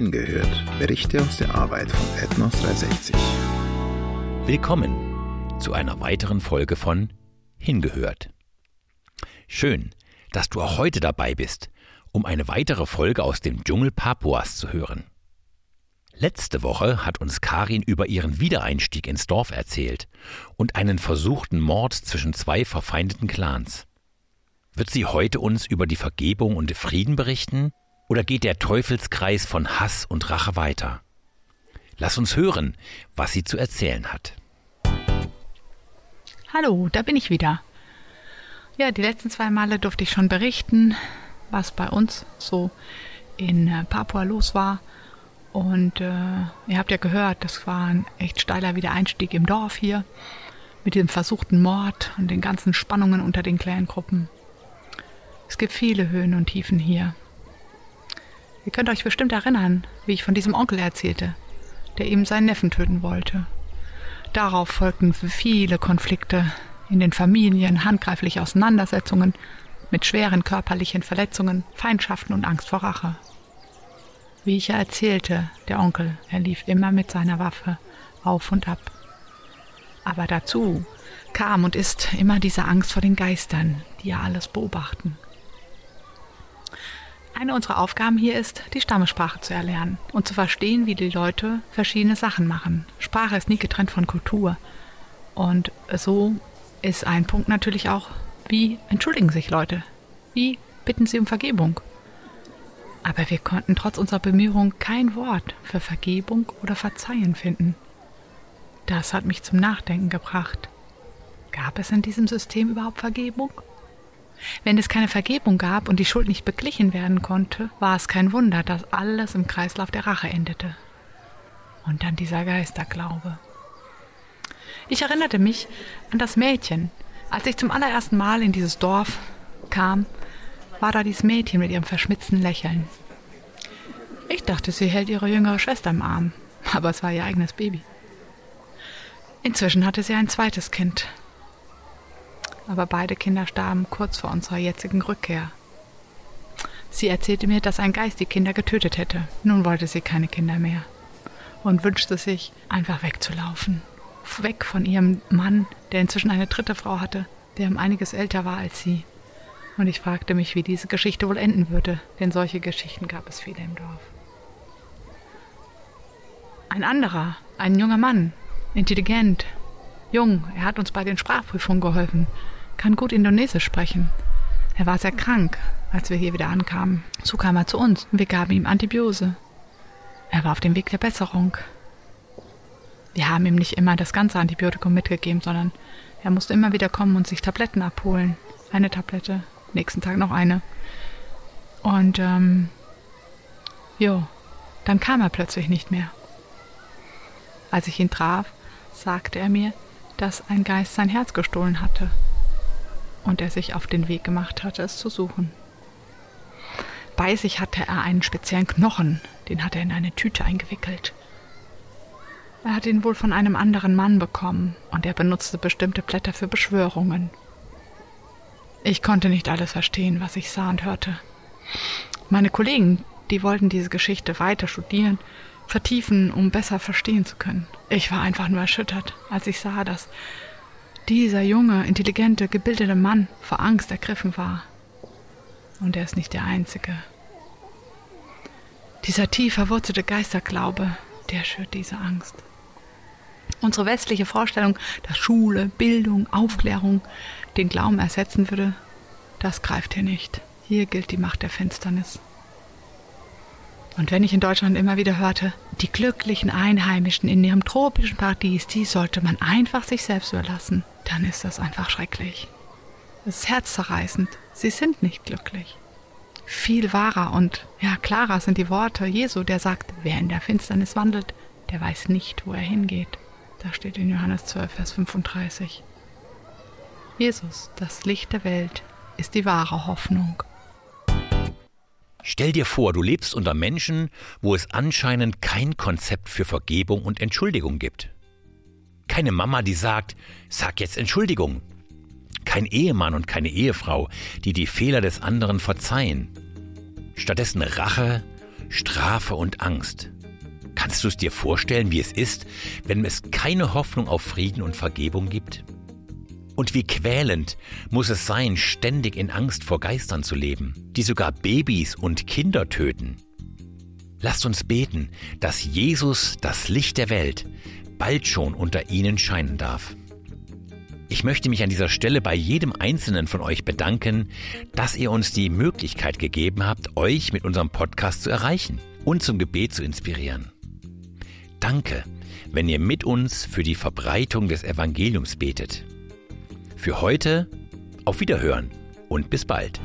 Hingehört. Berichte aus der Arbeit von Ethnos 360. Willkommen zu einer weiteren Folge von Hingehört. Schön, dass du auch heute dabei bist, um eine weitere Folge aus dem Dschungel Papuas zu hören. Letzte Woche hat uns Karin über ihren Wiedereinstieg ins Dorf erzählt und einen versuchten Mord zwischen zwei verfeindeten Clans. Wird sie heute uns über die Vergebung und Frieden berichten oder geht der Teufelskreis von Hass und Rache weiter? Lass uns hören, was sie zu erzählen hat. Hallo, da bin ich wieder. Ja, die letzten zwei Male durfte ich schon berichten, was bei uns so in äh, Papua los war. Und äh, ihr habt ja gehört, das war ein echt steiler Wiedereinstieg im Dorf hier mit dem versuchten Mord und den ganzen Spannungen unter den Clangruppen. Es gibt viele Höhen und Tiefen hier. Ihr könnt euch bestimmt erinnern, wie ich von diesem Onkel erzählte, der eben seinen Neffen töten wollte. Darauf folgten viele Konflikte in den Familien, handgreifliche Auseinandersetzungen mit schweren körperlichen Verletzungen, Feindschaften und Angst vor Rache. Wie ich ja erzählte, der Onkel, er lief immer mit seiner Waffe auf und ab. Aber dazu kam und ist immer diese Angst vor den Geistern, die ja alles beobachten. Eine unserer Aufgaben hier ist, die Stammesprache zu erlernen und zu verstehen, wie die Leute verschiedene Sachen machen. Sprache ist nie getrennt von Kultur. Und so ist ein Punkt natürlich auch, wie entschuldigen sich Leute? Wie bitten sie um Vergebung? Aber wir konnten trotz unserer Bemühungen kein Wort für Vergebung oder Verzeihen finden. Das hat mich zum Nachdenken gebracht. Gab es in diesem System überhaupt Vergebung? Wenn es keine Vergebung gab und die Schuld nicht beglichen werden konnte, war es kein Wunder, dass alles im Kreislauf der Rache endete. Und dann dieser Geisterglaube. Ich erinnerte mich an das Mädchen. Als ich zum allerersten Mal in dieses Dorf kam, war da dieses Mädchen mit ihrem verschmitzten Lächeln. Ich dachte, sie hält ihre jüngere Schwester im Arm, aber es war ihr eigenes Baby. Inzwischen hatte sie ein zweites Kind, aber beide Kinder starben kurz vor unserer jetzigen Rückkehr. Sie erzählte mir, dass ein Geist die Kinder getötet hätte. Nun wollte sie keine Kinder mehr und wünschte sich, einfach wegzulaufen. Weg von ihrem Mann, der inzwischen eine dritte Frau hatte, der um einiges älter war als sie. Und ich fragte mich, wie diese Geschichte wohl enden würde, denn solche Geschichten gab es viele im Dorf. Ein anderer, ein junger Mann, intelligent, jung, er hat uns bei den Sprachprüfungen geholfen kann gut Indonesisch sprechen. Er war sehr krank, als wir hier wieder ankamen. So kam er zu uns und wir gaben ihm Antibiose. Er war auf dem Weg der Besserung. Wir haben ihm nicht immer das ganze Antibiotikum mitgegeben, sondern er musste immer wieder kommen und sich Tabletten abholen. Eine Tablette, nächsten Tag noch eine. Und, ähm, jo, dann kam er plötzlich nicht mehr. Als ich ihn traf, sagte er mir, dass ein Geist sein Herz gestohlen hatte und er sich auf den Weg gemacht hatte, es zu suchen. Bei sich hatte er einen speziellen Knochen, den hat er in eine Tüte eingewickelt. Er hat ihn wohl von einem anderen Mann bekommen und er benutzte bestimmte Blätter für Beschwörungen. Ich konnte nicht alles verstehen, was ich sah und hörte. Meine Kollegen, die wollten diese Geschichte weiter studieren, vertiefen, um besser verstehen zu können. Ich war einfach nur erschüttert, als ich sah, dass dieser junge, intelligente, gebildete Mann vor Angst ergriffen war. Und er ist nicht der Einzige. Dieser tief verwurzelte Geisterglaube, der schürt diese Angst. Unsere westliche Vorstellung, dass Schule, Bildung, Aufklärung den Glauben ersetzen würde, das greift hier nicht. Hier gilt die Macht der Finsternis. Und wenn ich in Deutschland immer wieder hörte, die glücklichen Einheimischen in ihrem tropischen Paradies, die sollte man einfach sich selbst überlassen, dann ist das einfach schrecklich. Es ist herzzerreißend. Sie sind nicht glücklich. Viel wahrer und ja, klarer sind die Worte Jesu, der sagt, wer in der Finsternis wandelt, der weiß nicht, wo er hingeht. Da steht in Johannes 12, Vers 35. Jesus, das Licht der Welt, ist die wahre Hoffnung. Stell dir vor, du lebst unter Menschen, wo es anscheinend kein Konzept für Vergebung und Entschuldigung gibt. Keine Mama, die sagt, sag jetzt Entschuldigung. Kein Ehemann und keine Ehefrau, die die Fehler des anderen verzeihen. Stattdessen Rache, Strafe und Angst. Kannst du es dir vorstellen, wie es ist, wenn es keine Hoffnung auf Frieden und Vergebung gibt? Und wie quälend muss es sein, ständig in Angst vor Geistern zu leben, die sogar Babys und Kinder töten. Lasst uns beten, dass Jesus, das Licht der Welt, bald schon unter ihnen scheinen darf. Ich möchte mich an dieser Stelle bei jedem Einzelnen von euch bedanken, dass ihr uns die Möglichkeit gegeben habt, euch mit unserem Podcast zu erreichen und zum Gebet zu inspirieren. Danke, wenn ihr mit uns für die Verbreitung des Evangeliums betet. Für heute auf Wiederhören und bis bald.